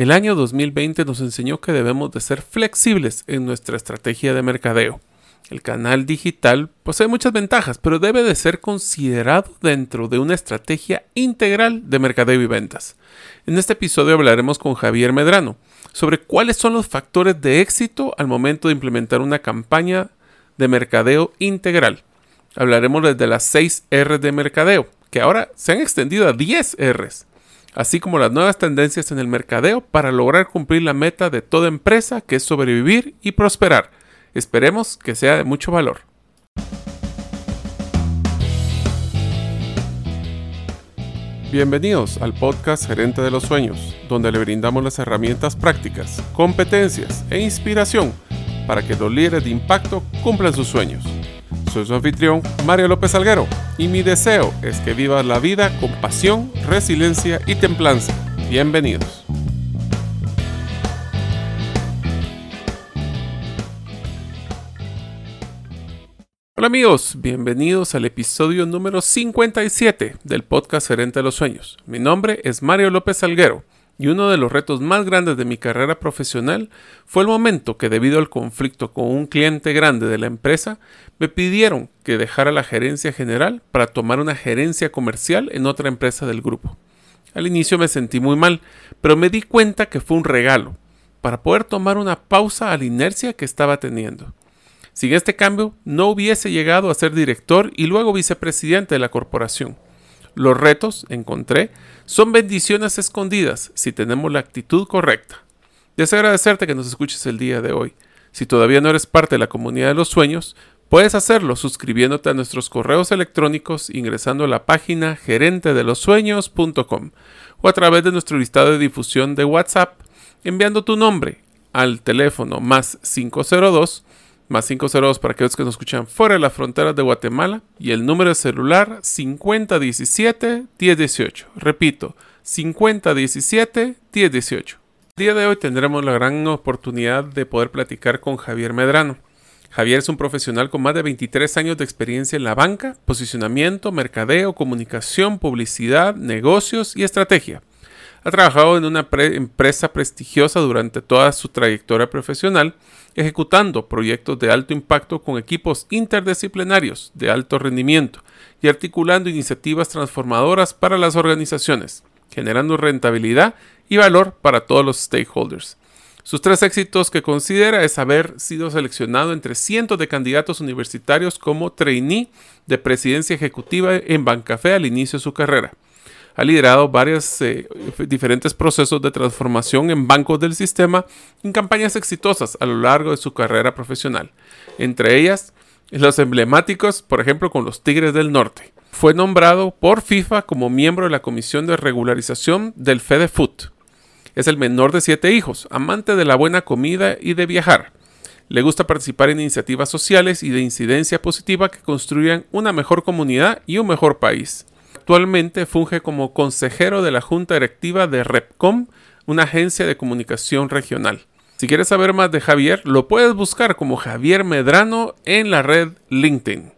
El año 2020 nos enseñó que debemos de ser flexibles en nuestra estrategia de mercadeo. El canal digital posee muchas ventajas, pero debe de ser considerado dentro de una estrategia integral de mercadeo y ventas. En este episodio hablaremos con Javier Medrano sobre cuáles son los factores de éxito al momento de implementar una campaña de mercadeo integral. Hablaremos desde las 6 R de mercadeo, que ahora se han extendido a 10 Rs, así como las nuevas tendencias en el mercadeo para lograr cumplir la meta de toda empresa que es sobrevivir y prosperar. Esperemos que sea de mucho valor. Bienvenidos al podcast Gerente de los Sueños, donde le brindamos las herramientas prácticas, competencias e inspiración para que los líderes de impacto cumplan sus sueños. Soy su anfitrión, Mario López Alguero, y mi deseo es que vivas la vida con pasión, resiliencia y templanza. Bienvenidos. Hola amigos, bienvenidos al episodio número 57 del podcast Gerente de los Sueños. Mi nombre es Mario López Alguero y uno de los retos más grandes de mi carrera profesional fue el momento que debido al conflicto con un cliente grande de la empresa me pidieron que dejara la gerencia general para tomar una gerencia comercial en otra empresa del grupo. Al inicio me sentí muy mal, pero me di cuenta que fue un regalo para poder tomar una pausa a la inercia que estaba teniendo. Sin este cambio, no hubiese llegado a ser director y luego vicepresidente de la corporación. Los retos, encontré, son bendiciones escondidas si tenemos la actitud correcta. Deseo agradecerte que nos escuches el día de hoy. Si todavía no eres parte de la comunidad de los sueños, puedes hacerlo suscribiéndote a nuestros correos electrónicos ingresando a la página gerentedelosueños.com o a través de nuestro listado de difusión de WhatsApp enviando tu nombre al teléfono más 502 más 502 para aquellos que nos escuchan fuera de las fronteras de Guatemala y el número de celular 5017-1018. Repito, 5017-1018. El día de hoy tendremos la gran oportunidad de poder platicar con Javier Medrano. Javier es un profesional con más de 23 años de experiencia en la banca, posicionamiento, mercadeo, comunicación, publicidad, negocios y estrategia. Ha trabajado en una empresa prestigiosa durante toda su trayectoria profesional ejecutando proyectos de alto impacto con equipos interdisciplinarios de alto rendimiento y articulando iniciativas transformadoras para las organizaciones, generando rentabilidad y valor para todos los stakeholders. Sus tres éxitos que considera es haber sido seleccionado entre cientos de candidatos universitarios como trainee de presidencia ejecutiva en Bancafé al inicio de su carrera ha liderado varios eh, diferentes procesos de transformación en bancos del sistema en campañas exitosas a lo largo de su carrera profesional. Entre ellas, los emblemáticos, por ejemplo, con los Tigres del Norte. Fue nombrado por FIFA como miembro de la Comisión de Regularización del FedeFoot. Es el menor de siete hijos, amante de la buena comida y de viajar. Le gusta participar en iniciativas sociales y de incidencia positiva que construyan una mejor comunidad y un mejor país. Actualmente funge como consejero de la Junta Directiva de Repcom, una agencia de comunicación regional. Si quieres saber más de Javier, lo puedes buscar como Javier Medrano en la red LinkedIn.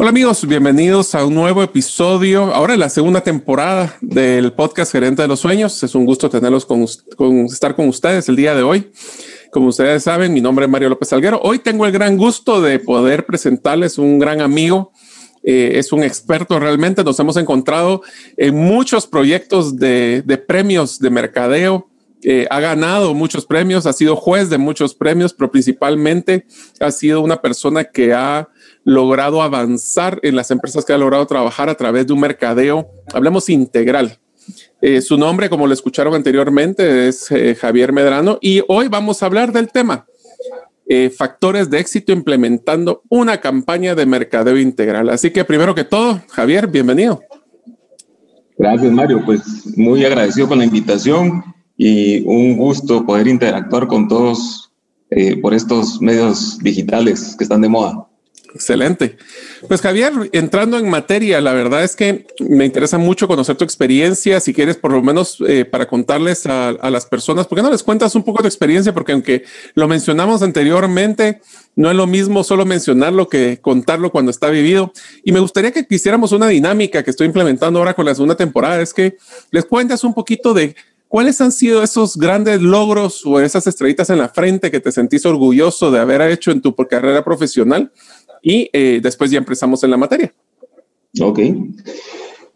Hola amigos, bienvenidos a un nuevo episodio, ahora en la segunda temporada del podcast Gerente de los Sueños. Es un gusto tenerlos con, estar con ustedes el día de hoy. Como ustedes saben, mi nombre es Mario López Alguero. Hoy tengo el gran gusto de poder presentarles un gran amigo eh, es un experto realmente. Nos hemos encontrado en muchos proyectos de, premios de mercadeo. Eh, ha ganado muchos premios, ha sido juez de muchos premios, pero principalmente ha sido una persona que ha logrado avanzar en las empresas que ha logrado trabajar a través de un mercadeo, hablemos integral. Eh, su nombre, como lo escucharon anteriormente, es Javier Medrano y hoy vamos a hablar del tema eh, factores de éxito implementando una campaña de mercadeo integral. Así que primero que todo, Javier, bienvenido. Gracias, Mario. Pues muy agradecido con la invitación y un gusto poder interactuar con todos eh, por estos medios digitales que están de moda. Excelente. Pues Javier, entrando en materia, la verdad es que me interesa mucho conocer tu experiencia. Si quieres, por lo menos eh, para contarles a, las personas, ¿por qué no les cuentas un poco de experiencia? Porque aunque lo mencionamos anteriormente, no es lo mismo solo mencionarlo que contarlo cuando está vivido. Y me gustaría que quisiéramos una dinámica que estoy implementando ahora con la segunda temporada, es que les cuentas un poquito de ¿cuáles han sido esos grandes logros o esas estrellitas en la frente que te sentís orgulloso de haber hecho en tu carrera profesional? Y eh, después ya empezamos en la materia. Ok.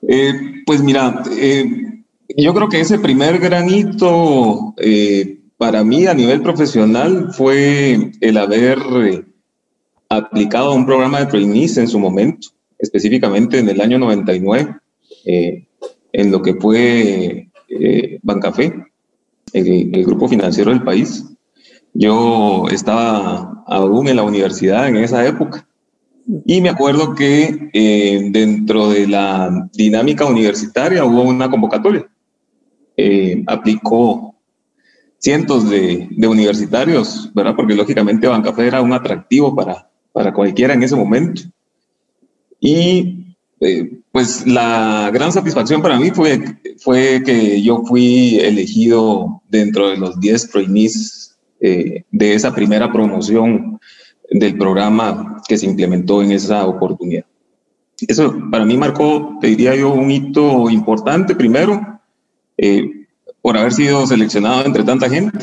Eh, pues mira, eh, yo creo que ese primer granito para mí a nivel profesional fue el haber aplicado un programa de trainees en su momento, específicamente en el año 99, en lo que fue Bancafé, el, el grupo financiero del país. Yo estaba aún en la universidad en esa época y me acuerdo que eh, dentro de la dinámica universitaria hubo una convocatoria. Eh, aplicó cientos de, universitarios, ¿verdad? Porque lógicamente Bancafé era un atractivo para, para cualquiera en ese momento. Y eh, pues la gran satisfacción para mí fue, fue que yo fui elegido dentro de los 10 trainees de esa primera promoción del programa que se implementó en esa oportunidad. Eso para mí marcó, te diría yo, un hito importante, primero, eh, por haber sido seleccionado entre tanta gente.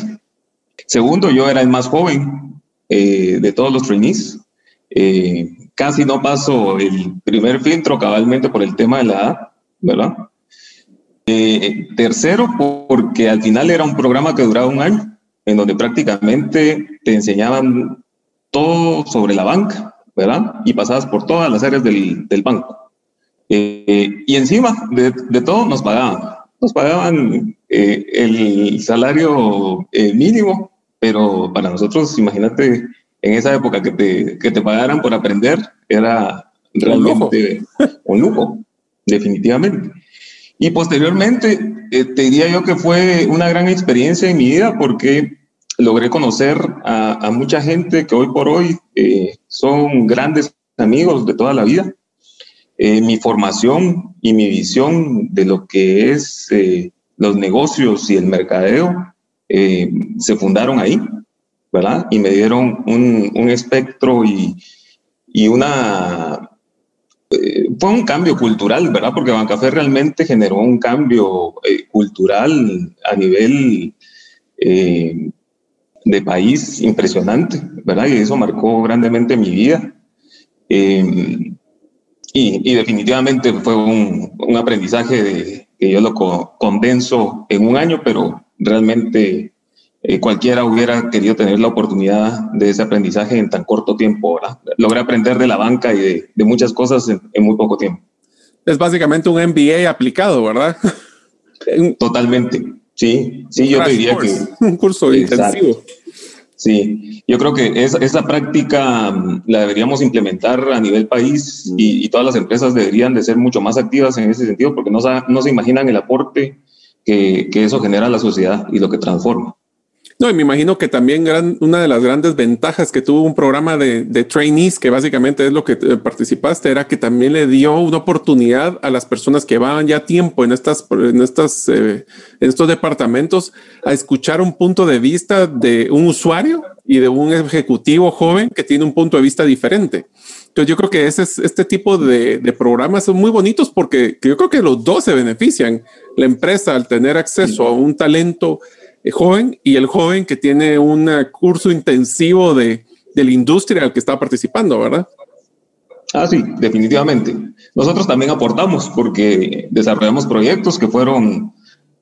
Segundo, yo era el más joven eh, de todos los trainees. Eh, casi no paso el primer filtro cabalmente por el tema de la edad, ¿verdad? tercero, porque al final era un programa que duraba un año, en donde prácticamente te enseñaban todo sobre la banca, ¿verdad? Y pasabas por todas las áreas del, del banco. Eh, y encima de, de, todo nos pagaban. Nos pagaban eh, el salario eh, mínimo, pero para nosotros, imagínate, en esa época que te, que te pagaran por aprender, era realmente un lujo, definitivamente. Y posteriormente, te diría yo que fue una gran experiencia en mi vida porque logré conocer a, mucha gente que hoy por hoy eh, son grandes amigos de toda la vida. Eh, mi formación y mi visión de lo que es eh, los negocios y el mercadeo se fundaron ahí, ¿verdad? Y me dieron un, espectro y, y una... fue un cambio cultural, ¿verdad? Porque Bancafé realmente generó un cambio cultural a nivel de país impresionante, ¿verdad? Y eso marcó grandemente mi vida. Em, y, definitivamente fue un, un aprendizaje de, que yo lo condenso en un año, pero realmente eh, cualquiera hubiera querido tener la oportunidad de ese aprendizaje en tan corto tiempo, ¿verdad? Logré aprender de la banca y de, de muchas cosas en, en, muy poco tiempo. Es básicamente un MBA aplicado, ¿verdad? Totalmente. Sí, sí, yo diría que... Un curso intensivo. Sí, yo creo que esa, esa práctica mm, la deberíamos implementar a nivel país y, y, todas las empresas deberían de ser mucho más activas en ese sentido porque no, no se imaginan el aporte que, que eso genera a la sociedad y lo que transforma. No, y me imagino que también gran, una de las grandes ventajas que tuvo un programa de, de, trainees, que básicamente es lo que eh, participaste, era que también le dio una oportunidad a las personas que van ya tiempo en estas, en estas, eh, en estos departamentos a escuchar un punto de vista de un usuario y de un ejecutivo joven que tiene un punto de vista diferente. Entonces yo creo que ese es, este tipo de, de, programas son muy bonitos porque yo creo que los dos se benefician. La empresa al tener acceso a un talento joven y el joven que tiene un curso intensivo de, de la industria al que está participando, ¿verdad? Ah, sí, definitivamente. Nosotros también aportamos porque desarrollamos proyectos que fueron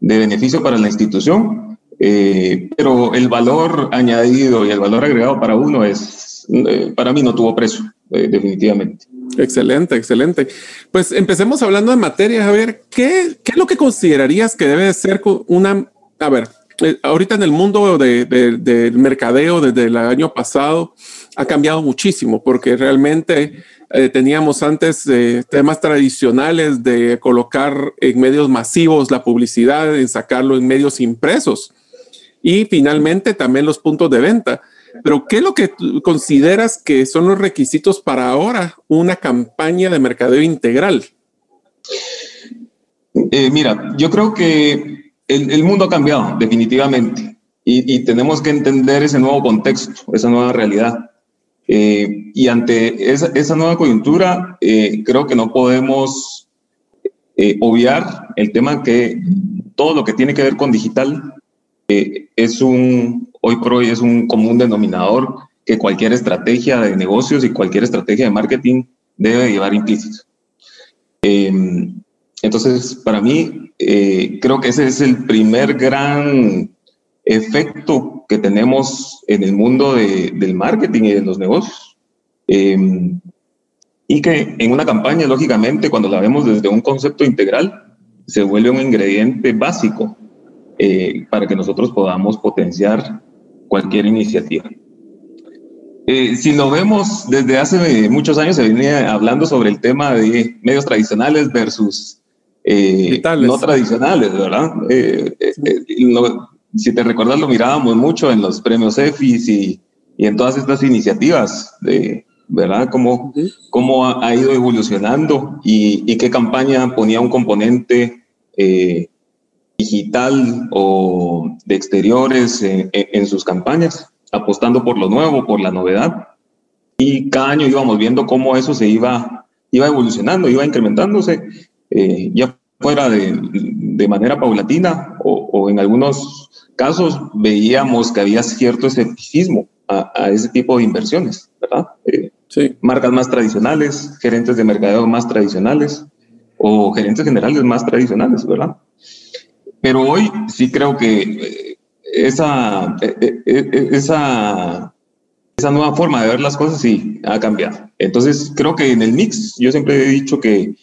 de beneficio para la institución, eh, pero el valor añadido y el valor agregado para uno es, eh, para mí no tuvo precio, eh, definitivamente. Excelente, excelente. Pues empecemos hablando de materia. A ver, ¿qué, ¿qué es lo que considerarías que debe ser una, a ver, eh, ahorita en el mundo del mercadeo desde el año pasado ha cambiado muchísimo porque realmente eh, teníamos antes eh, temas tradicionales de colocar en medios masivos la publicidad, en sacarlo en medios impresos y finalmente también los puntos de venta. Pero ¿qué es lo que consideras que son los requisitos para ahora una campaña de mercadeo integral? mira, yo creo que el, mundo ha cambiado definitivamente y, tenemos que entender ese nuevo contexto, esa nueva realidad. Eh, y ante esa, nueva coyuntura, eh, creo que no podemos eh, obviar el tema que todo lo que tiene que ver con digital es un, hoy por hoy es un común denominador que cualquier estrategia de negocios y cualquier estrategia de marketing debe llevar implícito. Entonces, para mí, eh, creo que ese es el primer gran efecto que tenemos en el mundo del marketing y de los negocios. Em, y que en una campaña, lógicamente, cuando la vemos desde un concepto integral, se vuelve un ingrediente básico eh, para que nosotros podamos potenciar cualquier iniciativa. Eh, si lo vemos desde hace muchos años, se venía hablando sobre el tema de medios tradicionales versus eh, no tradicionales, ¿verdad? si te recuerdas, lo mirábamos mucho en los premios EFIS y, y en todas estas iniciativas, de, ¿verdad? Cómo, cómo ha, ido evolucionando y, y, qué campaña ponía un componente eh, digital o de exteriores en, sus campañas, apostando por lo nuevo, por la novedad. Y cada año íbamos viendo cómo eso se iba, iba evolucionando, iba incrementándose, eh, ya fuera de, de manera paulatina o, o en algunos casos veíamos que había cierto escepticismo a, ese tipo de inversiones, ¿verdad? Eh, sí. Marcas más tradicionales, gerentes de mercadeo más tradicionales o gerentes generales más tradicionales, ¿verdad? Pero hoy sí creo que eh, esa, eh, esa, esa nueva forma de ver las cosas sí ha cambiado. Entonces creo que en el mix, yo siempre he dicho que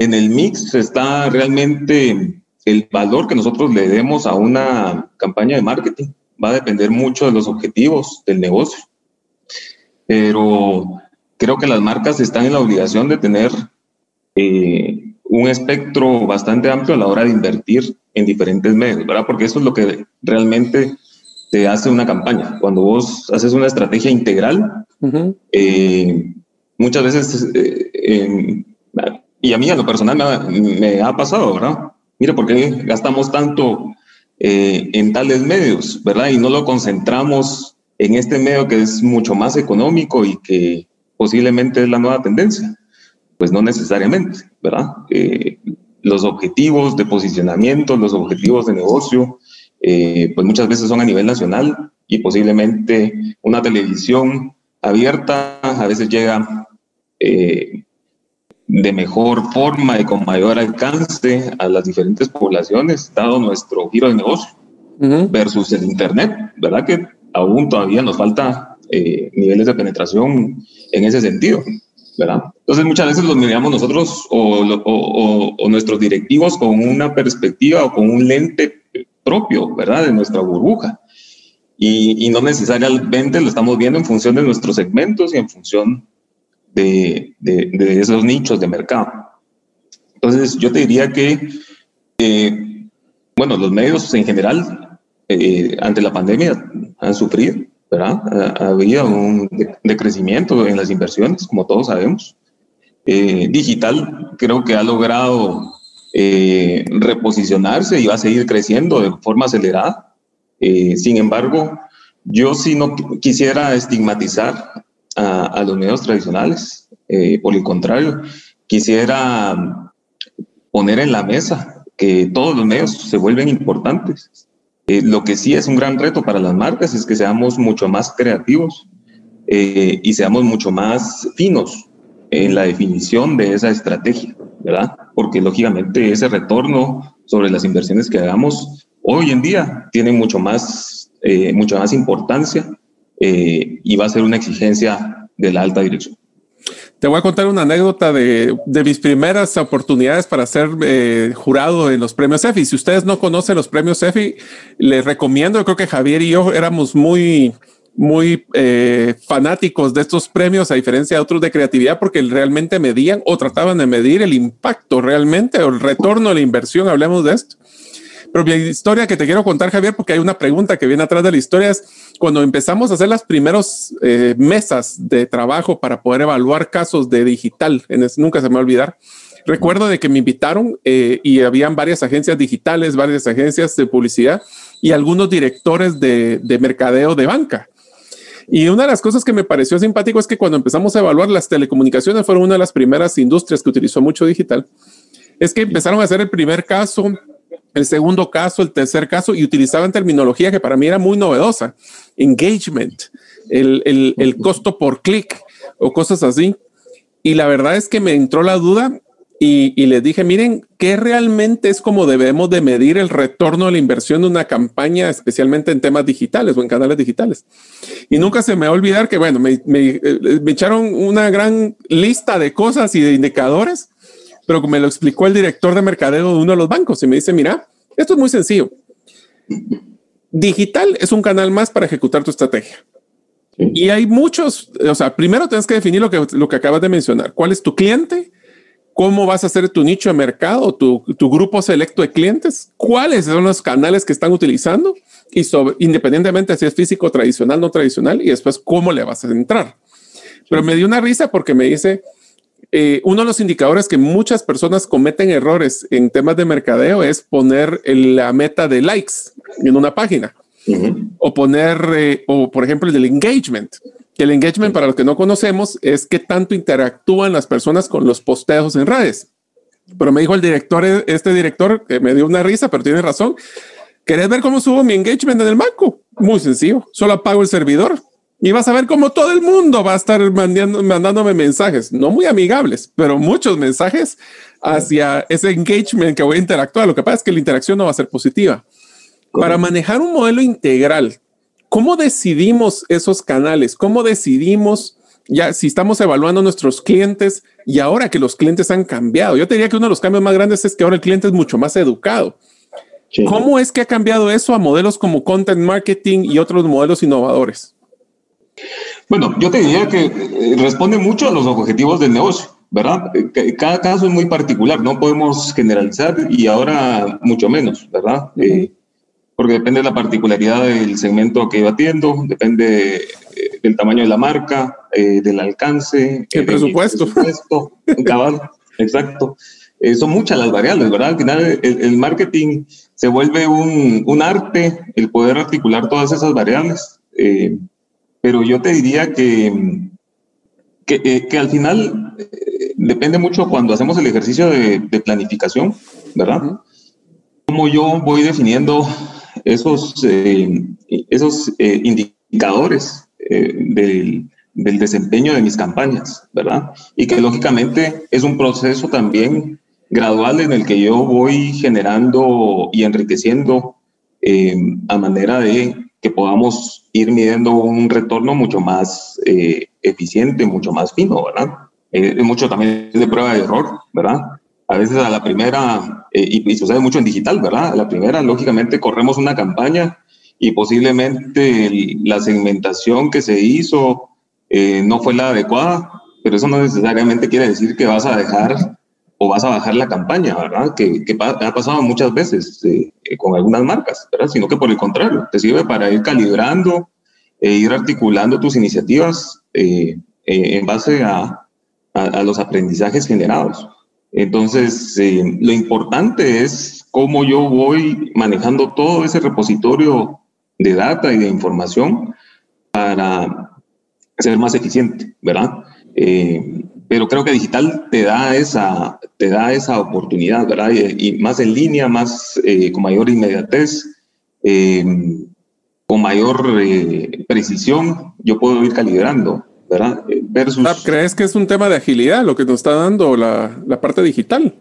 en el mix está realmente el valor que nosotros le demos a una campaña de marketing va a depender mucho de los objetivos del negocio. Pero creo que las marcas están en la obligación de tener eh, un espectro bastante amplio a la hora de invertir en diferentes medios, ¿verdad? Porque eso es lo que realmente te hace una campaña. Cuando vos haces una estrategia integral, eh, muchas veces, eh, y a mí a lo personal me ha pasado, ¿verdad? mire, ¿por qué gastamos tanto eh, en tales medios, verdad? Y no lo concentramos en este medio que es mucho más económico y que posiblemente es la nueva tendencia. Pues no necesariamente, ¿verdad? Eh, los objetivos de posicionamiento, los objetivos de negocio, eh, pues muchas veces son a nivel nacional y posiblemente una televisión abierta a veces llega de mejor forma y con mayor alcance a las diferentes poblaciones, dado nuestro giro de negocio, versus el Internet, ¿verdad? Que aún todavía nos falta eh, niveles de penetración en ese sentido, ¿verdad? Entonces muchas veces los miramos nosotros o, o, o, nuestros directivos con una perspectiva o con un lente propio, ¿verdad? De nuestra burbuja. Y, y no necesariamente lo estamos viendo en función de nuestros segmentos y en función de, de, esos nichos de mercado. Entonces, yo te diría que, eh, bueno, los medios en general, eh, ante la pandemia, han sufrido, ¿verdad? Ha, habido un decrecimiento en las inversiones, como todos sabemos. Eh, digital creo que ha logrado reposicionarse y va a seguir creciendo de forma acelerada. sin embargo, yo sí no quisiera estigmatizar a, los medios tradicionales. Eh, por el contrario, quisiera poner en la mesa que todos los medios se vuelven importantes. Eh, lo que sí es un gran reto para las marcas es que seamos mucho más creativos eh, y seamos mucho más finos en la definición de esa estrategia, ¿verdad? Porque lógicamente ese retorno sobre las inversiones que hagamos hoy en día tiene mucho más, mucha más importancia eh, y va a ser una exigencia de la alta dirección. Te voy a contar una anécdota de, de mis primeras oportunidades para ser eh, jurado en los premios EFI. Si ustedes no conocen los premios EFI, les recomiendo, yo creo que Javier y yo éramos muy, muy eh, fanáticos de estos premios, a diferencia de otros de creatividad, porque realmente medían o trataban de medir el impacto realmente o el retorno de la inversión. Hablemos de esto. Pero mi historia que te quiero contar, Javier, porque hay una pregunta que viene atrás de la historia, es cuando empezamos a hacer las primeras eh, mesas de trabajo para poder evaluar casos de digital, en nunca se me va a olvidar. Recuerdo de que me invitaron eh, y habían varias agencias digitales, varias agencias de publicidad y algunos directores de, de mercadeo de banca. Y una de las cosas que me pareció simpático es que cuando empezamos a evaluar las telecomunicaciones fueron una de las primeras industrias que utilizó mucho digital. Es que empezaron a hacer el primer caso el segundo caso, el tercer caso, y utilizaban terminología que para mí era muy novedosa. Engagement, el, el, el costo por clic o cosas así. Y la verdad es que me entró la duda y, y, les dije, miren, ¿qué realmente es como debemos de medir el retorno de la inversión de una campaña, especialmente en temas digitales o en canales digitales? Y nunca se me va a olvidar que, bueno, me, me, eh, me echaron una gran lista de cosas y de indicadores, pero me lo explicó el director de mercadeo de uno de los bancos y me dice, mira, esto es muy sencillo. Digital es un canal más para ejecutar tu estrategia. Y hay muchos, o sea, primero tienes que definir lo que, lo que acabas de mencionar. ¿Cuál es tu cliente? cómo vas a hacer tu nicho de mercado, tu, tu, grupo selecto de clientes, cuáles son los canales que están utilizando y sobre, independientemente si es físico, tradicional, no tradicional, y después cómo le vas a entrar. Pero me dio una risa porque me dice, eh, uno de los indicadores que muchas personas cometen errores en temas de mercadeo es poner la meta de likes en una página uh -huh. o poner, eh, o por ejemplo, el del engagement el engagement, para los que no conocemos, es qué tanto interactúan las personas con los posteos en redes. Pero me dijo el director, este director, que me dio una risa, pero tiene razón. ¿Querés ver cómo subo mi engagement en el banco? Muy sencillo. Solo apago el servidor y vas a ver cómo todo el mundo va a estar mandando, mandándome mensajes, no muy amigables, pero muchos mensajes hacia ese engagement que voy a interactuar. Lo que pasa es que la interacción no va a ser positiva. Para manejar un modelo integral ¿Cómo decidimos esos canales? ¿Cómo decidimos ya si estamos evaluando nuestros clientes y ahora que los clientes han cambiado? Yo te diría que uno de los cambios más grandes es que ahora el cliente es mucho más educado. Sí. ¿Cómo es que ha cambiado eso a modelos como content marketing y otros modelos innovadores? Bueno, yo te diría que eh, responde mucho a los objetivos del negocio, ¿verdad? Eh, cada caso es muy particular, no podemos generalizar y ahora mucho menos, ¿verdad? Uh -huh. eh, porque depende de la particularidad del segmento que yo atiendo, depende del tamaño de la marca, eh, del alcance, el presupuesto. El presupuesto cabal, exacto. Eh, son muchas las variables, ¿verdad? Al final el, el marketing se vuelve un, un, arte, el poder articular todas esas variables, pero yo te diría que, que, eh, que al final eh, depende mucho cuando hacemos el ejercicio de, de planificación, ¿verdad? Uh -huh. Cómo yo voy definiendo esos, eh, esos eh, indicadores del, del, desempeño de mis campañas, ¿verdad? Y que lógicamente es un proceso también gradual en el que yo voy generando y enriqueciendo a manera de que podamos ir midiendo un retorno mucho más eh, eficiente, mucho más fino, ¿verdad? mucho también de prueba de error, ¿verdad? a veces a la primera, eh, y, y, sucede mucho en digital, ¿verdad? A la primera, lógicamente, corremos una campaña y posiblemente el, la segmentación que se hizo eh, no fue la adecuada, pero eso no necesariamente quiere decir que vas a dejar o vas a bajar la campaña, ¿verdad? Que, que ha pasado muchas veces eh, con algunas marcas, ¿verdad? Sino que por el contrario, te sirve para ir calibrando e ir articulando tus iniciativas eh, en base a, a, a los aprendizajes generados. Entonces, eh, lo importante es cómo yo voy manejando todo ese repositorio de data y de información para ser más eficiente, ¿verdad? Eh, pero creo que digital te da esa, te da esa oportunidad, ¿verdad? Y, y más en línea, más eh, con mayor inmediatez, eh, con mayor eh, precisión, yo puedo ir calibrando ¿verdad? Versus... ¿Crees que es un tema de agilidad lo que nos está dando la, la parte digital?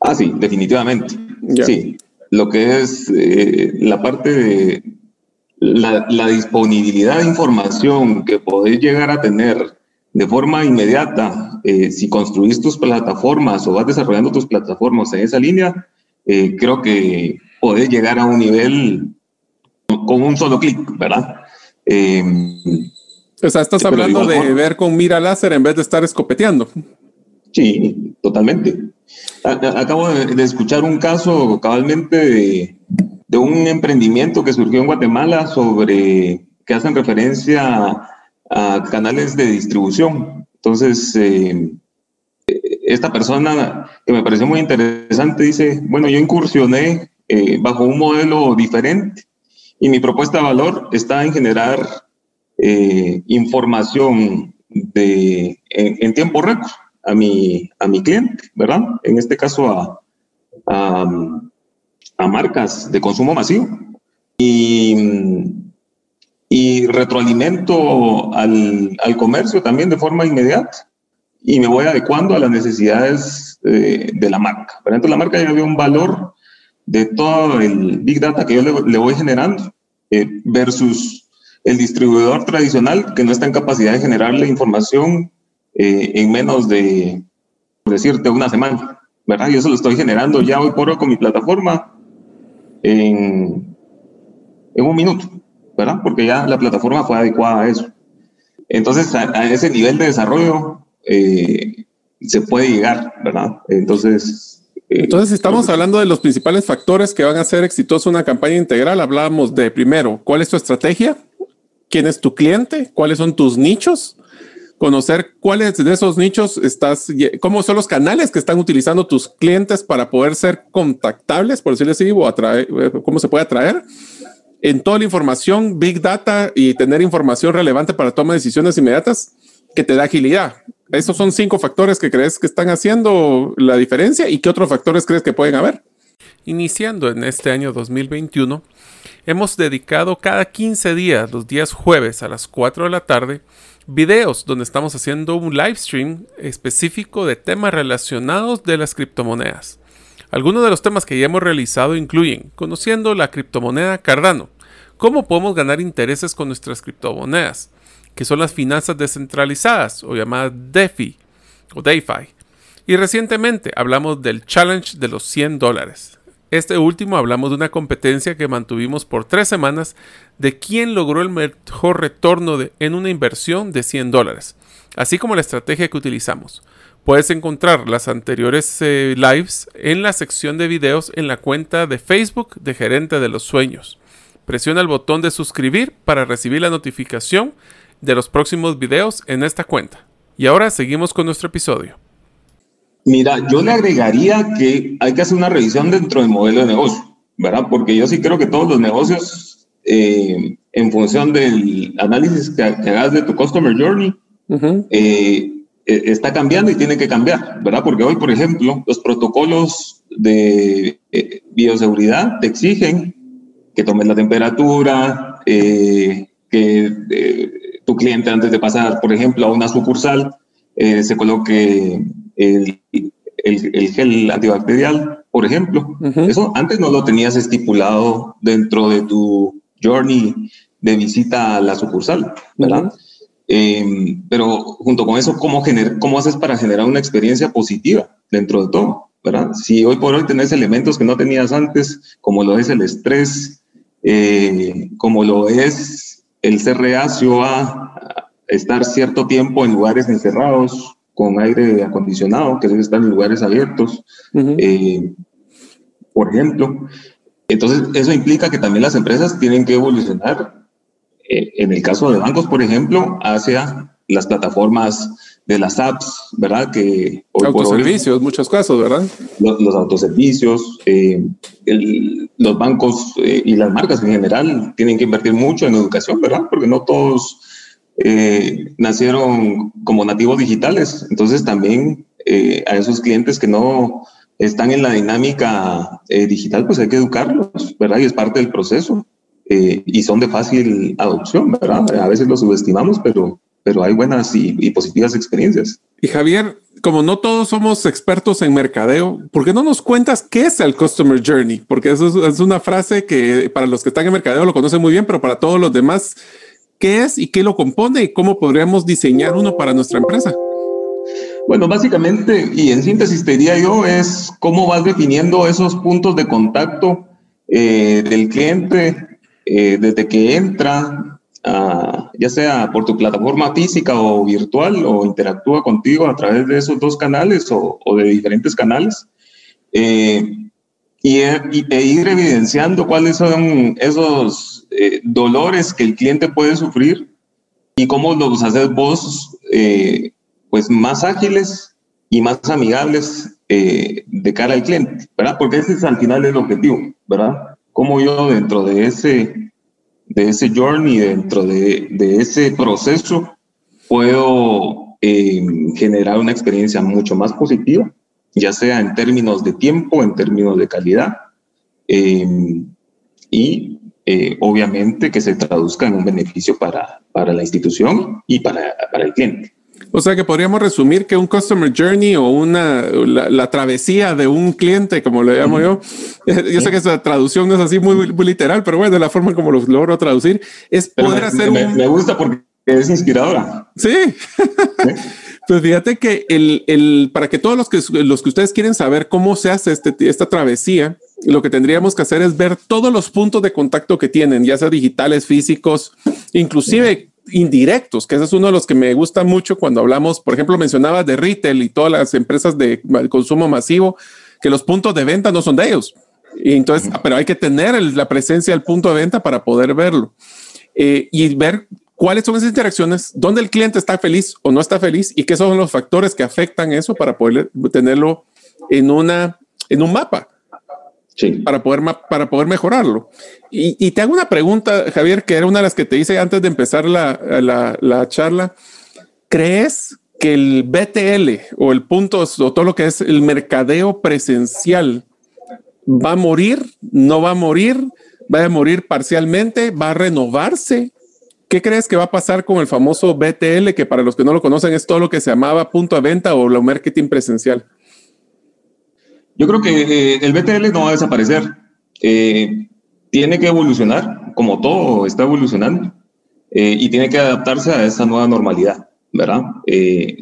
Ah, sí, definitivamente. Yeah. Sí, lo que es eh, la parte de la, la, disponibilidad de información que podés llegar a tener de forma inmediata, eh, si construís tus plataformas o vas desarrollando tus plataformas en esa línea, eh, creo que podés llegar a un nivel con un solo clic, ¿verdad? Eh, o sea, estás hablando de forma. ver con mira láser en vez de estar escopeteando. Sí, totalmente. Acabo de escuchar un caso cabalmente de, de un emprendimiento que surgió en Guatemala sobre que hacen referencia a canales de distribución. Entonces, eh, esta persona que me pareció muy interesante dice, bueno, yo incursioné eh, bajo un modelo diferente y mi propuesta de valor está en generar eh, información de, en, en, tiempo récord a mi, a mi cliente, ¿verdad? En este caso a, a, a marcas de consumo masivo y, y retroalimento al, al, comercio también de forma inmediata y me voy adecuando a las necesidades eh, de la marca. Por ejemplo, la marca ya ve un valor de todo el Big Data que yo le, voy generando eh, versus el distribuidor tradicional que no está en capacidad de generarle información eh, en menos de, por decirte, una semana. ¿verdad? Yo se lo estoy generando ya hoy por hoy con mi plataforma en, en un minuto, ¿verdad? Porque ya la plataforma fue adecuada a eso. Entonces, a, ese nivel de desarrollo eh, se puede llegar, ¿verdad? Entonces... Eh, Entonces, estamos hablando de los principales factores que van a hacer exitosa una campaña integral. Hablábamos de, primero, ¿cuál es tu estrategia? ¿Quién es tu cliente? ¿Cuáles son tus nichos? conocer cuáles de esos nichos estás, cómo son los canales que están utilizando tus clientes para poder ser contactables, por decirlo así, o atraer, eh, cómo se puede atraer en toda la información, Big Data y tener información relevante para toma de decisiones inmediatas que te da agilidad. Esos son cinco factores que crees que están haciendo la diferencia y qué otros factores crees que pueden haber. Iniciando en este año 2021, hemos dedicado cada 15 días, los días jueves a las 4 de la tarde, videos donde estamos haciendo un live stream específico de temas relacionados de las criptomonedas. Algunos de los temas que ya hemos realizado incluyen conociendo la criptomoneda Cardano, cómo podemos ganar intereses con nuestras criptomonedas, que son las finanzas descentralizadas o llamadas DeFi o DeFi. Y recientemente hablamos del challenge de los 100 dólares. Este último hablamos de una competencia que mantuvimos por tres semanas de quién logró el mejor retorno en una inversión de 100 dólares, así como la estrategia que utilizamos. Puedes encontrar las anteriores eh, lives en la sección de videos en la cuenta de Facebook de Gerente de los Sueños. Presiona el botón de suscribir para recibir la notificación de los próximos videos en esta cuenta. Y ahora seguimos con nuestro episodio. Mira, yo le agregaría que hay que hacer una revisión dentro del modelo de negocio, ¿verdad? Porque yo sí creo que todos los negocios, eh, en función del análisis que, hagas de tu Customer Journey, eh, e, está cambiando y tiene que cambiar, ¿verdad? Porque hoy, por ejemplo, los protocolos de eh, bioseguridad te exigen que tomes la temperatura, que tu cliente antes de pasar, por ejemplo, a una sucursal, se coloque el, el, gel antibacterial, por ejemplo. Eso antes no lo tenías estipulado dentro de tu journey de visita a la sucursal, ¿verdad? Em, pero junto con eso, ¿cómo, ¿cómo haces para generar una experiencia positiva dentro de todo? ¿verdad? Si hoy por hoy tenés elementos que no tenías antes, como lo es el estrés, eh, como lo es el ser reacio a estar cierto tiempo en lugares encerrados, con aire acondicionado, que debe estar en lugares abiertos, eh, por ejemplo. Entonces, eso implica que también las empresas tienen que evolucionar, eh, en el caso de bancos, por ejemplo, hacia las plataformas de las apps, ¿verdad? Que autoservicios, muchos casos, ¿verdad? Los, autoservicios, eh, los bancos y las marcas en general tienen que invertir mucho en educación, ¿verdad? Porque no todos eh, nacieron como nativos digitales. Entonces también eh, a esos clientes que no están en la dinámica eh, digital, pues hay que educarlos, ¿verdad? Y es parte del proceso. Y son de fácil adopción, ¿verdad? A veces los subestimamos, pero, pero hay buenas y, positivas experiencias. Y Javier, como no todos somos expertos en mercadeo, ¿por qué no nos cuentas qué es el Customer Journey? Porque eso es, una frase que para los que están en mercadeo lo conocen muy bien, pero para todos los demás qué es y qué lo compone y cómo podríamos diseñar uno para nuestra empresa. Bueno, básicamente, y en síntesis te diría yo, es cómo vas definiendo esos puntos de contacto eh, del cliente eh, desde que entra, ya sea por tu plataforma física o virtual, o interactúa contigo a través de esos dos canales o, de diferentes canales. Eh, y, e ir evidenciando cuáles son esos eh, dolores que el cliente puede sufrir y cómo los haces vos eh, pues más ágiles y más amigables eh, de cara al cliente, ¿verdad? Porque ese es al final el objetivo, ¿verdad? Cómo yo dentro de ese, de ese journey, dentro de, de ese proceso, puedo generar una experiencia mucho más positiva ya sea en términos de tiempo, en términos de calidad, y obviamente que se traduzca en un beneficio para, para la institución y para, para el cliente. O sea que podríamos resumir que un customer journey o una la, travesía de un cliente, como lo llamo yo, yo sé que esa traducción no es así muy, literal, pero bueno, la forma como lo logro traducir es poder hacer me, me, gusta porque es inspiradora. Sí. Pues fíjate que el, el, para que todos los que, los que ustedes quieren saber cómo se hace este, esta travesía, lo que tendríamos que hacer es ver todos los puntos de contacto que tienen, ya sea digitales, físicos, inclusive indirectos, que ese es uno de los que me gusta mucho cuando hablamos, por ejemplo, mencionaba de retail y todas las empresas de consumo masivo, que los puntos de venta no son de ellos. Y entonces, pero hay que tener la presencia del punto de venta para poder verlo. Eh, y ver cuáles son esas interacciones, dónde el cliente está feliz o no está feliz y qué son los factores que afectan eso para poder tenerlo en una en un mapa para, poder, para poder mejorarlo. Y, te hago una pregunta, Javier, que era una de las que te hice antes de empezar la, la, charla. ¿Crees que el BTL o el punto o todo lo que es el mercadeo presencial va a morir? ¿No va a morir? ¿Va a morir parcialmente? ¿Va a renovarse? ¿Qué crees que va a pasar con el famoso BTL, que para los que no lo conocen es todo lo que se llamaba punto de venta o lo marketing presencial? Yo creo que eh, el BTL no va a desaparecer. Eh, tiene que evolucionar, como todo está evolucionando, eh, y tiene que adaptarse a esa nueva normalidad, ¿verdad?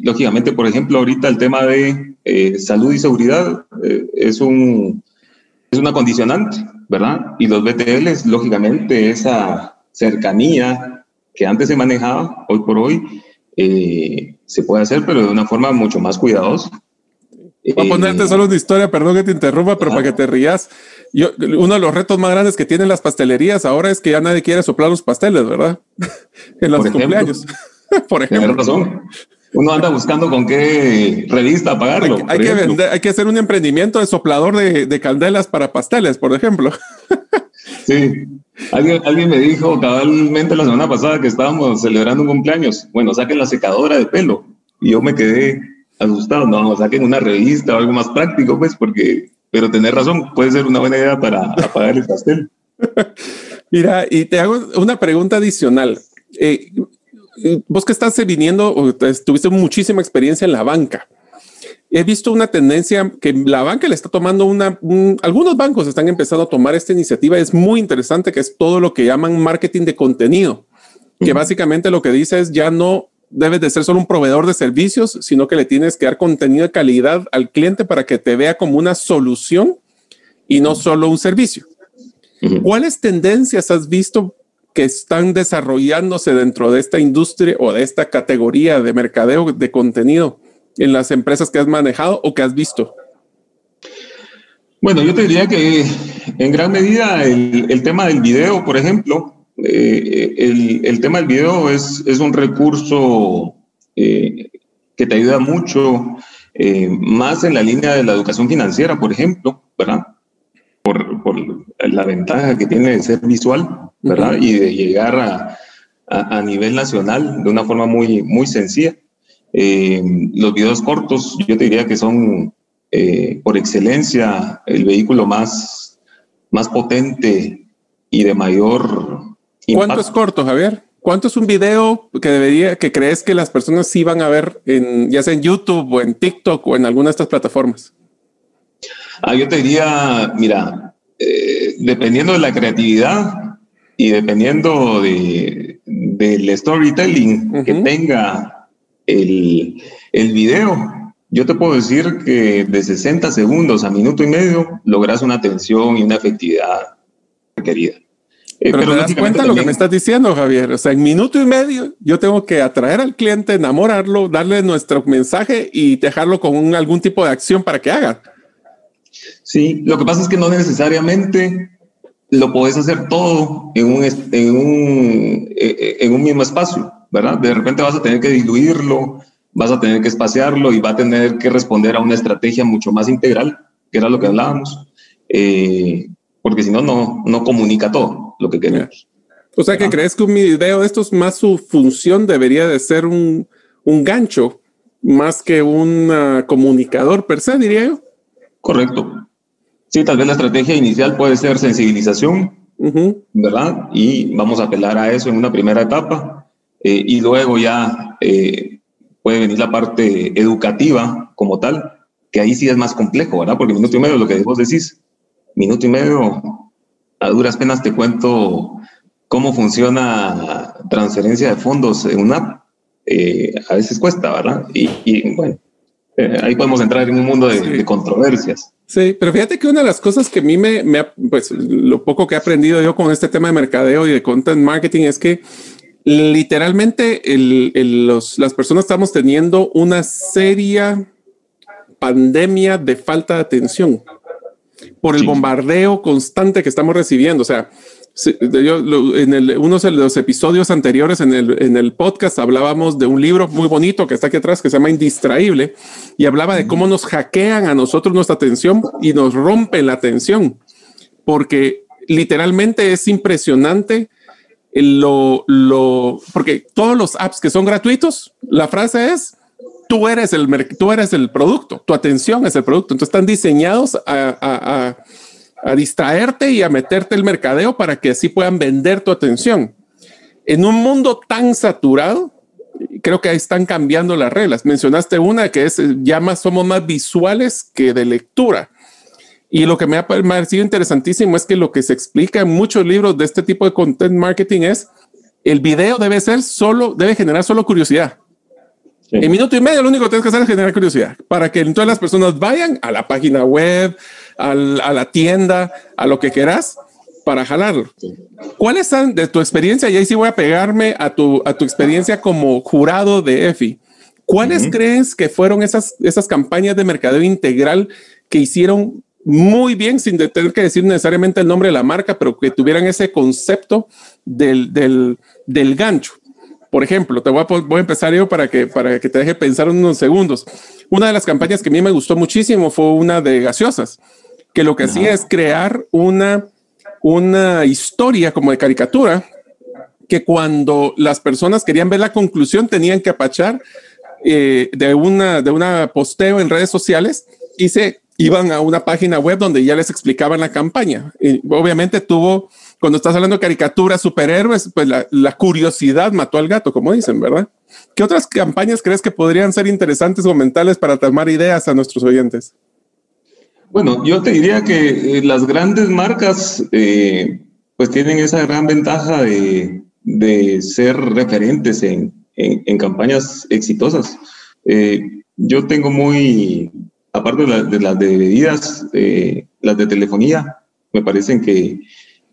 lógicamente, por ejemplo, ahorita el tema de salud y seguridad es, un, es una condicionante, ¿verdad? Y los BTLs, lógicamente, esa cercanía que antes se manejaba, hoy por hoy, se puede hacer, pero de una forma mucho más cuidadosa Voy a ponerte solo una historia, perdón que te interrumpa, pero para que te rías. Yo, uno de los retos más grandes que tienen las pastelerías ahora es que ya nadie quiere soplar los pasteles, ¿verdad? en los cumpleaños. Por ejemplo. razón. Uno anda buscando con qué revista pagarlo. Hay, que, vender, hay que hacer un emprendimiento de soplador de, de candelas para pasteles, por ejemplo. sí. Alguien, alguien me dijo cabalmente la semana pasada que estábamos celebrando un cumpleaños. Bueno, saquen la secadora de pelo. Y yo me quedé asustado, no, saquen una revista o algo más práctico, pues, porque, pero tener razón, puede ser una buena idea para apagar el pastel. Mira, y te hago una pregunta adicional. Eh, vos que estás viniendo, o tuviste muchísima experiencia en la banca. He visto una tendencia que la banca le está tomando una, algunos bancos están empezando a tomar esta iniciativa. Es muy interesante que es todo lo que llaman marketing de contenido, que básicamente lo que dice es ya no debes de ser solo un proveedor de servicios, sino que le tienes que dar contenido de calidad al cliente para que te vea como una solución y no solo un servicio. ¿Cuáles tendencias has visto que están desarrollándose dentro de esta industria o de esta categoría de mercadeo de contenido en las empresas que has manejado o que has visto? Bueno, yo te diría que en gran medida el tema del video, por ejemplo, eh, el, el, tema del video es, es un recurso eh, que te ayuda mucho, eh, más en la línea de la educación financiera, por ejemplo, ¿verdad? Por, por la ventaja que tiene de ser visual, ¿verdad? Y de llegar a, a, a, nivel nacional de una forma muy, muy sencilla. los videos cortos, yo te diría que son por excelencia el vehículo más, más potente y de mayor ¿Cuánto es corto, Javier? ¿Cuánto es un video que debería, que crees que las personas sí van a ver en, ya sea en YouTube o en TikTok o en alguna de estas plataformas? Ah, yo te diría, mira, eh, dependiendo de la creatividad y dependiendo de, del storytelling que tenga el, el video, yo te puedo decir que de 60 segundos a minuto y medio logras una atención y una efectividad requerida. Eh, pero, te das cuenta lo que me estás diciendo, Javier. O sea, en minuto y medio yo tengo que atraer al cliente, enamorarlo, darle nuestro mensaje y dejarlo con algún tipo de acción para que haga. Sí, lo que pasa es que no necesariamente lo puedes hacer todo en un, en un, eh, eh, en un mismo espacio, ¿verdad? De repente vas a tener que diluirlo, vas a tener que espaciarlo y va a tener que responder a una estrategia mucho más integral, que era lo que hablábamos, porque si no, no comunica todo lo que queremos. O sea, que crees que un video de estos más su función debería de ser un, un gancho más que un comunicador per se, diría yo. Correcto. Sí, tal vez la estrategia inicial puede ser sensibilización, ¿verdad? Y vamos a apelar a eso en una primera etapa eh, y luego ya eh, puede venir la parte educativa como tal, que ahí sí es más complejo, ¿verdad? Porque minuto y medio, lo que vos decís, minuto y medio, a duras penas te cuento cómo funciona transferencia de fondos en una app. Eh, a veces cuesta, ¿verdad? Y, bueno, ahí podemos entrar en un mundo de, de controversias. Sí, pero fíjate que una de las cosas que a mí me, me, pues lo poco que he aprendido yo con este tema de mercadeo y de content marketing es que literalmente el, el, los, las personas estamos teniendo una seria pandemia de falta de atención por el bombardeo constante que estamos recibiendo. O sea, en el, uno de los episodios anteriores en el, en el podcast hablábamos de un libro muy bonito que está aquí atrás que se llama Indistraíble y hablaba de cómo nos hackean a nosotros nuestra atención y nos rompen la atención porque literalmente es impresionante lo, lo, porque todos los apps que son gratuitos, la frase es tú eres el, tú eres el producto, tu atención es el producto. Entonces están diseñados a, distraerte y a meterte el mercadeo para que así puedan vender tu atención. En un mundo tan saturado, creo que ahí están cambiando las reglas. Mencionaste una que es ya más somos más visuales que de lectura. Y lo que me ha parecido interesantísimo es que lo que se explica en muchos libros de este tipo de content marketing es el video debe ser solo, debe generar solo curiosidad. En minuto y medio lo único que tienes que hacer es generar curiosidad para que entonces las personas vayan a la página web, a la tienda, a lo que quieras para jalarlo. ¿Cuáles son de tu experiencia? Y ahí sí voy a pegarme a tu, a tu experiencia como jurado de EFI. ¿Cuáles crees que fueron esas, esas campañas de mercadeo integral que hicieron muy bien sin tener que decir necesariamente el nombre de la marca, pero que tuvieran ese concepto del, del, del gancho? Por ejemplo, te voy a, voy a, empezar yo para que, para que te deje pensar unos segundos. Una de las campañas que a mí me gustó muchísimo fue una de gaseosas que lo que hacía es crear una, una historia como de caricatura que cuando las personas querían ver la conclusión tenían que apachar eh, de, una, de una posteo en redes sociales y se iban a una página web donde ya les explicaban la campaña. Y obviamente tuvo, cuando estás hablando de caricaturas, superhéroes, pues la, la, curiosidad mató al gato, como dicen, ¿verdad? ¿Qué otras campañas crees que podrían ser interesantes o mentales para tomar ideas a nuestros oyentes? Bueno, yo te diría que eh, las grandes marcas eh, pues tienen esa gran ventaja de, de ser referentes en, en, campañas exitosas. Eh, yo tengo muy, aparte de, las de bebidas, las de telefonía, me parecen que,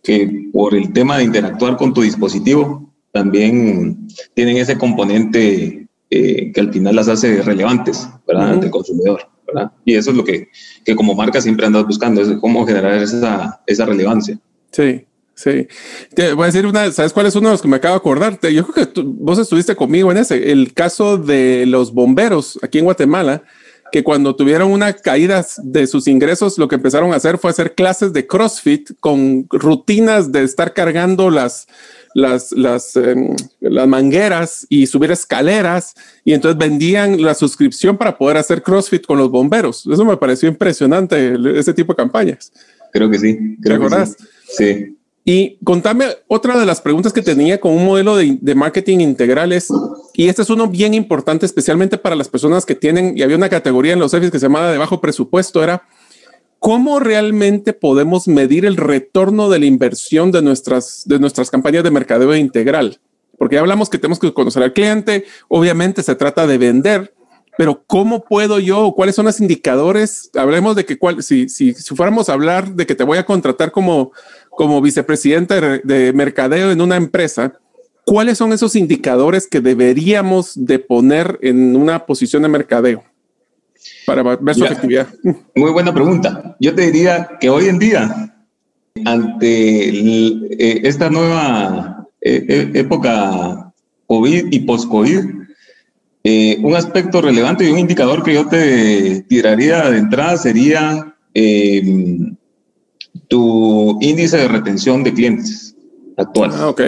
que por el tema de interactuar con tu dispositivo, también tienen ese componente que al final las hace relevantes para el consumidor. Y eso es lo que, que como marca siempre andas buscando, es cómo generar esa, esa relevancia. Sí, Sí, te voy a decir una, ¿sabes cuál es uno de los que me acabo de acordarte? Yo creo que vos estuviste conmigo en ese, el caso de los bomberos aquí en Guatemala, que cuando tuvieron una caída de sus ingresos, lo que empezaron a hacer fue hacer clases de CrossFit con rutinas de estar cargando las, las, las, em, las mangueras y subir escaleras y entonces vendían la suscripción para poder hacer CrossFit con los bomberos. Eso me pareció impresionante, ese tipo de campañas. Creo que sí. Creo ¿Te sí. Y contame otra de las preguntas que tenía con un modelo de, de, marketing integral es, y este es uno bien importante, especialmente para las personas que tienen, y había una categoría en los EFIs que se llamaba de bajo presupuesto, era ¿cómo realmente podemos medir el retorno de la inversión de nuestras, de nuestras campañas de mercadeo integral? Porque ya hablamos que tenemos que conocer al cliente, obviamente se trata de vender, pero ¿cómo puedo yo? ¿Cuáles son los indicadores? Hablemos de que si, si, si fuéramos a hablar de que te voy a contratar como, como vicepresidente de, de mercadeo en una empresa, ¿cuáles son esos indicadores que deberíamos de poner en una posición de mercadeo? para ver su efectividad? Muy buena pregunta. Yo te diría que hoy en día, ante eh, esta nueva eh, eh, época COVID y post-COVID, un aspecto relevante y un indicador que yo te tiraría de entrada sería tu índice de retención de clientes actual. Ah, ok.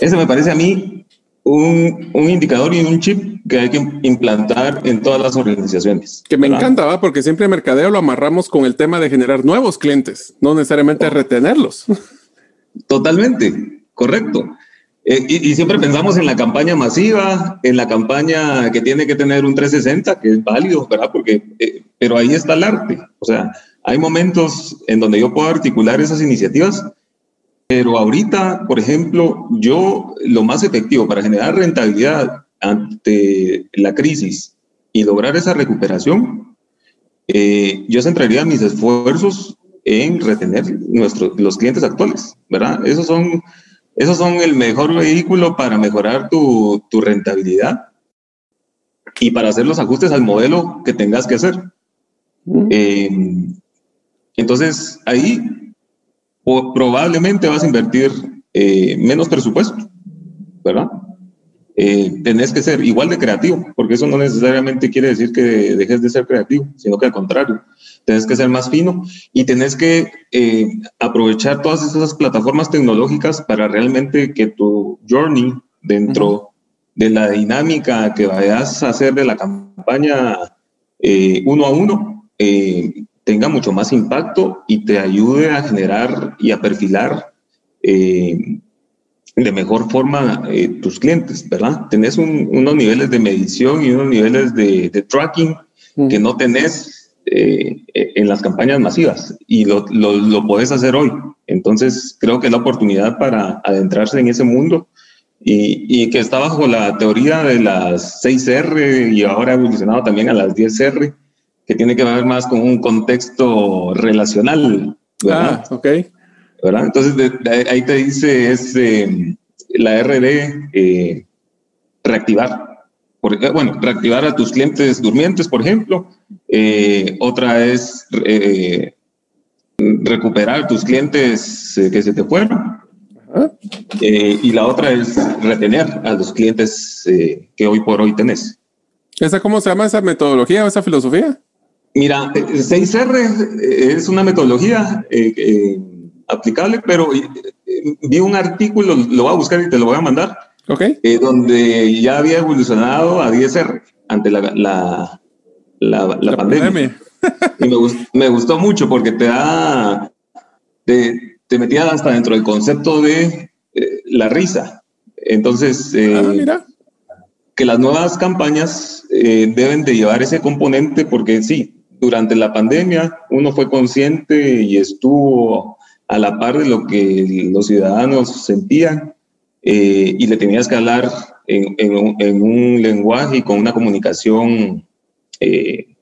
Ese me parece a mí un, un, indicador y un chip que hay que implantar en todas las organizaciones. Que me encanta, ¿va? porque siempre mercadeo lo amarramos con el tema de generar nuevos clientes, no necesariamente retenerlos. Totalmente, correcto. Eh, y, siempre pensamos en la campaña masiva, en la campaña que tiene que tener un 360, que es válido, ¿verdad? Porque, eh, pero ahí está el arte. O sea, hay momentos en donde yo puedo articular esas iniciativas, pero ahorita, por ejemplo, yo lo más efectivo para generar rentabilidad ante la crisis y lograr esa recuperación, eh, yo centraría mis esfuerzos en retener nuestros, los clientes actuales, ¿verdad? Esos son esos son el mejor vehículo para mejorar tu, tu rentabilidad y para hacer los ajustes al modelo que tengas que hacer. Eh, entonces, ahí probablemente vas a invertir eh, menos presupuesto, ¿verdad? Eh, tenés que ser igual de creativo, porque eso no necesariamente quiere decir que dejes de ser creativo, sino que al contrario, tenés que ser más fino y tenés que eh, aprovechar todas esas plataformas tecnológicas para realmente que tu journey dentro de la dinámica que vayas a hacer de la campaña eh, uno a uno tenga mucho más impacto y te ayude a generar y a perfilar de mejor forma eh, tus clientes, ¿verdad? Tenés unos niveles de medición y unos niveles de, tracking que no tenés eh, en las campañas masivas y lo, lo, lo, podés hacer hoy. Entonces, creo que es la oportunidad para adentrarse en ese mundo y, y que está bajo la teoría de las 6R y ahora ha evolucionado también a las 10R, que tiene que ver más con un contexto relacional. ¿verdad? Ah, ok. Entonces, ahí te dice, es eh, la RD eh, reactivar. Eh, bueno, reactivar a tus clientes durmientes, por ejemplo. otra es recuperar tus clientes que se te fueron. y la otra es retener a los clientes que hoy por hoy tenés. ¿Esa cómo se llama esa metodología o esa filosofía? Mira, 6R es una metodología aplicable, pero eh, vi un artículo, lo voy a buscar y te lo voy a mandar, okay. Eh, donde ya había evolucionado a 10R ante la, la, la, pandemia. y me, me, gustó mucho porque te da, te, te, metía hasta dentro del concepto de eh, la risa. Entonces, ah, que las nuevas campañas deben de llevar ese componente porque sí, durante la pandemia uno fue consciente y estuvo a la par de lo que los ciudadanos sentían eh, y le tenías que hablar en, un, lenguaje y con una comunicación eh,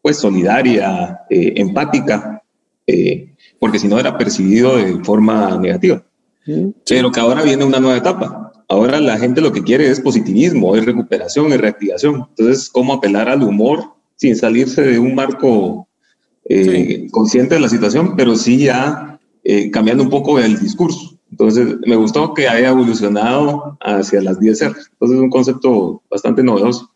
pues solidaria, eh, empática, porque si no era percibido de forma negativa. Pero que ahora viene una nueva etapa. Ahora la gente lo que quiere es positivismo, es recuperación, es reactivación. Entonces, ¿cómo apelar al humor sin salirse de un marco consciente de la situación, pero sí ya eh, cambiando un poco el discurso. Entonces, me gustó que haya evolucionado hacia las 10 R. Entonces, es un concepto bastante novedoso.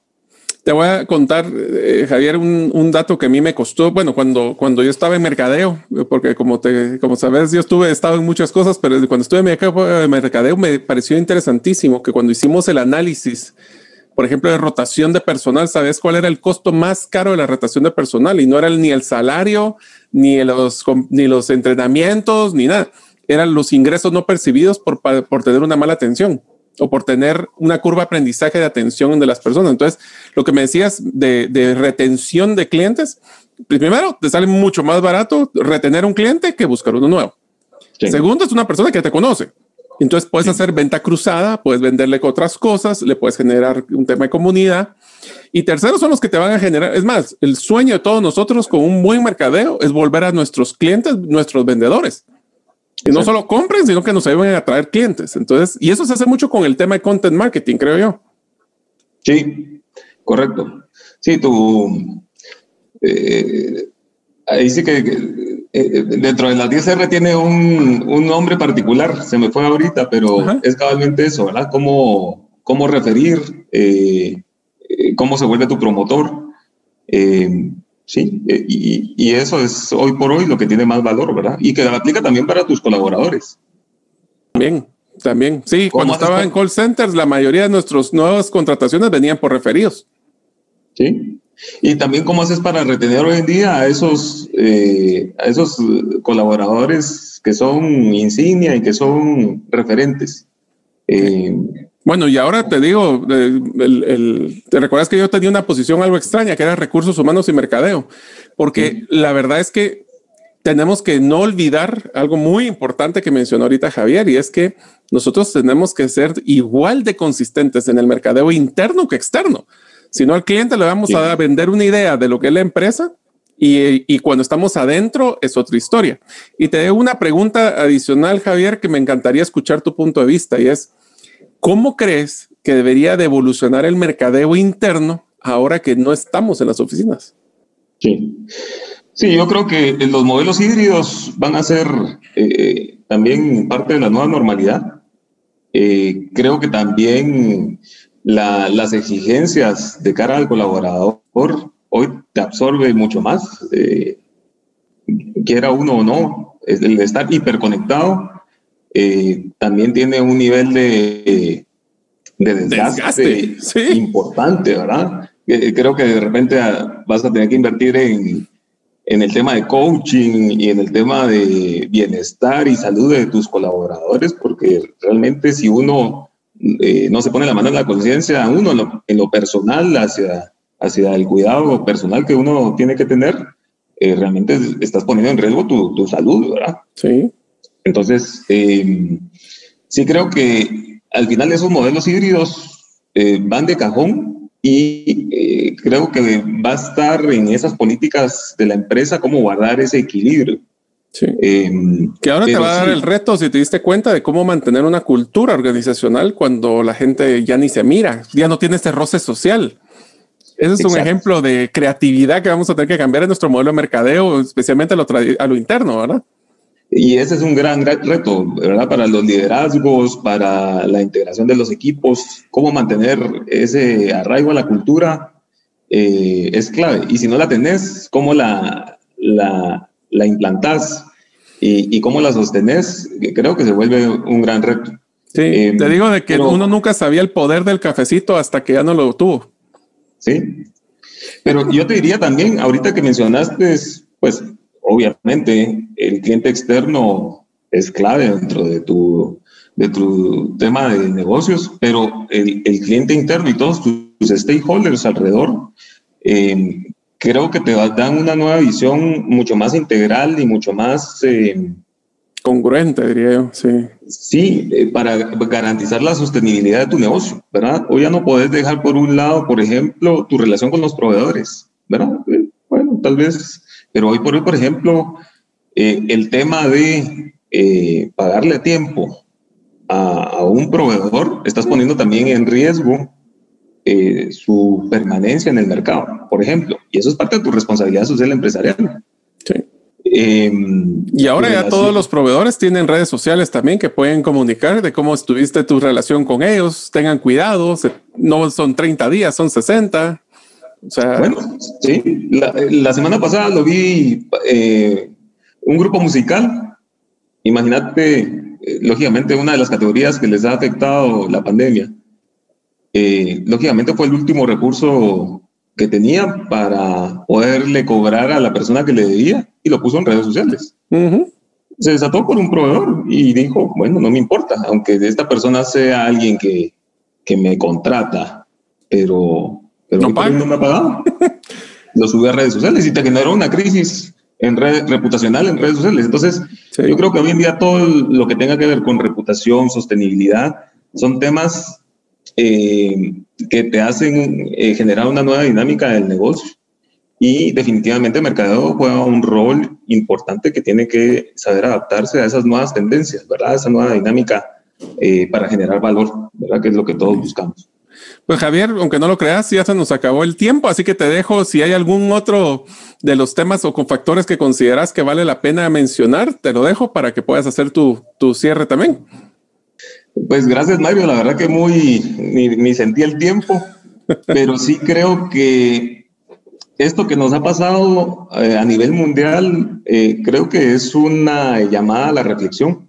Te voy a contar, eh, Javier, un, dato que a mí me costó, bueno, cuando, cuando yo estaba en mercadeo, porque como, te, como sabes, yo estuve, he estado en muchas cosas, pero cuando estuve en mercadeo me pareció interesantísimo que cuando hicimos el análisis por ejemplo, de rotación de personal, ¿sabes cuál era el costo más caro de la rotación de personal? Y no era ni el salario, ni los, ni los entrenamientos, ni nada. Eran los ingresos no percibidos por, por tener una mala atención o por tener una curva de aprendizaje de atención de las personas. Entonces, lo que me decías de, de retención de clientes, primero, te sale mucho más barato retener un cliente que buscar uno nuevo. Segundo, es una persona que te conoce. Entonces puedes hacer venta cruzada, puedes venderle otras cosas, le puedes generar un tema de comunidad. Y terceros son los que te van a generar. Es más, el sueño de todos nosotros con un buen mercadeo es volver a nuestros clientes, nuestros vendedores. Y no solo compren, sino que nos ayuden a traer clientes. Entonces, y eso se hace mucho con el tema de content marketing, creo yo. Sí, correcto. Sí, tú, eh, ahí sí que eh, dentro de las 10R tiene un, un, nombre particular, se me fue ahorita, pero es cabalmente eso, ¿verdad? Cómo, cómo referir, eh, eh, cómo se vuelve tu promotor. sí, y, y, eso es hoy por hoy lo que tiene más valor, ¿verdad? Y que lo aplica también para tus colaboradores. Bien, También, sí, cuando estaba en call centers, la mayoría de nuestras nuevas contrataciones venían por referidos. Sí. Y también cómo haces para retener hoy en día a esos, eh, a esos colaboradores que son insignia y que son referentes. Eh, bueno, y ahora te digo, te recuerdas que yo tenía una posición algo extraña, que era recursos humanos y mercadeo, porque la verdad es que tenemos que no olvidar algo muy importante que mencionó ahorita Javier, y es que nosotros tenemos que ser igual de consistentes en el mercadeo interno que externo. Si no, al cliente le vamos a vender una idea de lo que es la empresa y, y, cuando estamos adentro es otra historia. Y te doy una pregunta adicional, Javier, que me encantaría escuchar tu punto de vista y es, ¿cómo crees que debería de evolucionar el mercadeo interno ahora que no estamos en las oficinas? Sí. Sí, yo creo que los modelos híbridos van a ser eh, también parte de la nueva normalidad. Eh, creo que también las exigencias de cara al colaborador hoy te absorbe mucho más, eh, quiera uno o no, el estar hiperconectado eh, también tiene un nivel de, de desgaste, importante, ¿verdad? creo que de repente vas a tener que invertir en, en el tema de coaching y en el tema de bienestar y salud de tus colaboradores, porque realmente si uno eh, no se pone la mano en la conciencia, uno en lo, personal hacia, hacia el cuidado personal que uno tiene que tener, eh, realmente estás poniendo en riesgo tu, tu salud, ¿verdad? Sí. Entonces, eh, sí creo que al final esos modelos híbridos van de cajón y creo que va a estar en esas políticas de la empresa cómo guardar ese equilibrio. Sí. Em, que ahora te va a dar el reto si te diste cuenta de cómo mantener una cultura organizacional cuando la gente ya ni se mira, ya no tiene este roce social. Ese es un ejemplo de creatividad que vamos a tener que cambiar en nuestro modelo de mercadeo, especialmente a lo, a lo interno, ¿verdad? Y ese es un gran, reto, ¿verdad? Para los liderazgos, para la integración de los equipos, cómo mantener ese arraigo a la cultura eh, es clave. Y si no la tenés, cómo la, la la implantás y, y, cómo la sostenés, creo que se vuelve un gran reto. Sí, eh, te digo de que uno nunca sabía el poder del cafecito hasta que ya no lo tuvo. Sí, pero yo te diría también, ahorita que mencionaste, pues obviamente el cliente externo es clave dentro de tu, de tu tema de negocios, pero el, el cliente interno y todos tus stakeholders alrededor eh, creo que te dan una nueva visión mucho más integral y mucho más... Eh, Congruente, diría yo, sí. Sí, eh, para garantizar la sostenibilidad de tu negocio, ¿verdad? Hoy ya no puedes dejar por un lado, por ejemplo, tu relación con los proveedores, ¿verdad? Eh, bueno, tal vez, pero hoy por hoy, por ejemplo, el tema de pagarle a tiempo a, a un proveedor, estás poniendo también en riesgo eh, su permanencia en el mercado, por ejemplo. Y eso es parte de tu responsabilidad social empresarial. Sí. Em, y ahora ya todos los proveedores tienen redes sociales también que pueden comunicar de cómo estuviste tu relación con ellos. Tengan cuidado, no son 30 días, son 60. O sea, bueno, sí. La, semana pasada lo vi eh, un grupo musical. Imagínate, eh, lógicamente, una de las categorías que les ha afectado la pandemia eh, lógicamente fue el último recurso que tenía para poderle cobrar a la persona que le debía y lo puso en redes sociales. Se desató por un proveedor y dijo, bueno, no me importa, aunque esta persona sea alguien que, que me contrata, pero, pero no, me ha pagado. lo sube a redes sociales y te generó una crisis en red, reputacional en redes sociales. Entonces, yo creo que hoy en día todo lo que tenga que ver con reputación, sostenibilidad, son temas eh, que te hacen eh, generar una nueva dinámica del negocio. Y definitivamente el mercadeo juega un rol importante que tiene que saber adaptarse a esas nuevas tendencias, ¿verdad? Esa nueva dinámica eh, para generar valor, ¿verdad? Que es lo que todos buscamos. Pues Javier, aunque no lo creas, ya se nos acabó el tiempo, así que te dejo, si hay algún otro de los temas o con factores que consideras que vale la pena mencionar, te lo dejo para que puedas hacer tu, tu cierre también. Pues gracias, Mario. La verdad que muy, ni, sentí el tiempo, pero sí creo que esto que nos ha pasado eh, a nivel mundial, eh, creo que es una llamada a la reflexión.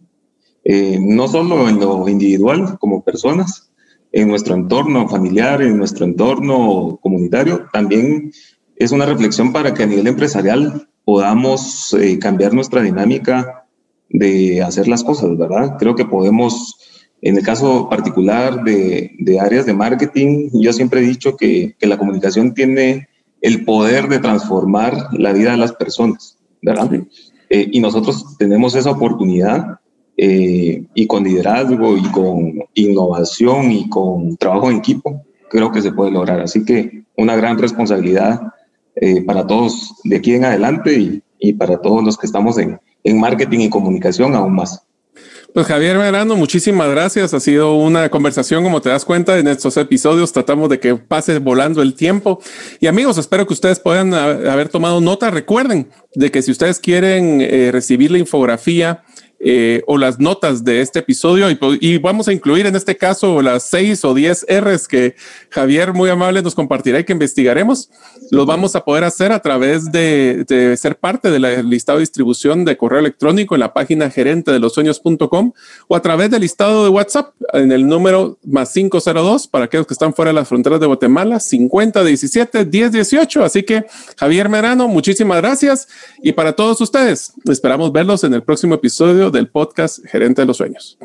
eh, no solo en lo individual como personas, en nuestro entorno familiar, en nuestro entorno comunitario, también es una reflexión para que a nivel empresarial podamos eh, cambiar nuestra dinámica de hacer las cosas, ¿verdad? Creo que podemos, en el caso particular de, de áreas de marketing, yo siempre he dicho que, que, la comunicación tiene el poder de transformar la vida de las personas, ¿verdad? Eh, y nosotros tenemos esa oportunidad eh, y con liderazgo y con innovación y con trabajo en equipo, creo que se puede lograr. Así que una gran responsabilidad eh, para todos de aquí en adelante y, y para todos los que estamos en, en marketing y comunicación aún más. Pues Javier Verano, muchísimas gracias. Ha sido una conversación, como te das cuenta, en estos episodios tratamos de que pase volando el tiempo. Y amigos, espero que ustedes puedan haber tomado nota. Recuerden de que si ustedes quieren eh, recibir la infografía eh, o las notas de este episodio y, vamos a incluir en este caso las seis o diez R's que Javier muy amable nos compartirá y que investigaremos. Los vamos a poder hacer a través de, ser parte del listado de distribución de correo electrónico en la página gerente de los sueños.com o a través del listado de WhatsApp en el número más 502 para aquellos que están fuera de las fronteras de Guatemala 5017 1018. Así que Javier Merano, muchísimas gracias y para todos ustedes esperamos verlos en el próximo episodio del podcast Gerente de los Sueños.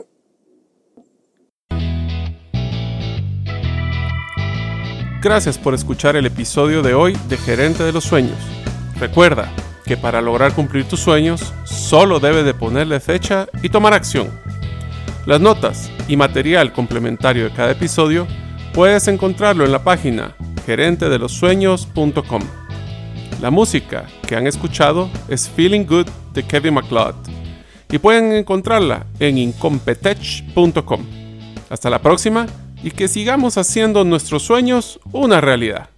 Gracias por escuchar el episodio de hoy de Gerente de los Sueños. Recuerda que para lograr cumplir tus sueños, solo debes de ponerle fecha y tomar acción. Las notas y material complementario de cada episodio puedes encontrarlo en la página gerentedelosueños.com. La música que han escuchado es Feeling Good de Kevin MacLeod y pueden encontrarla en incompetech.com. Hasta la próxima y que sigamos haciendo nuestros sueños una realidad.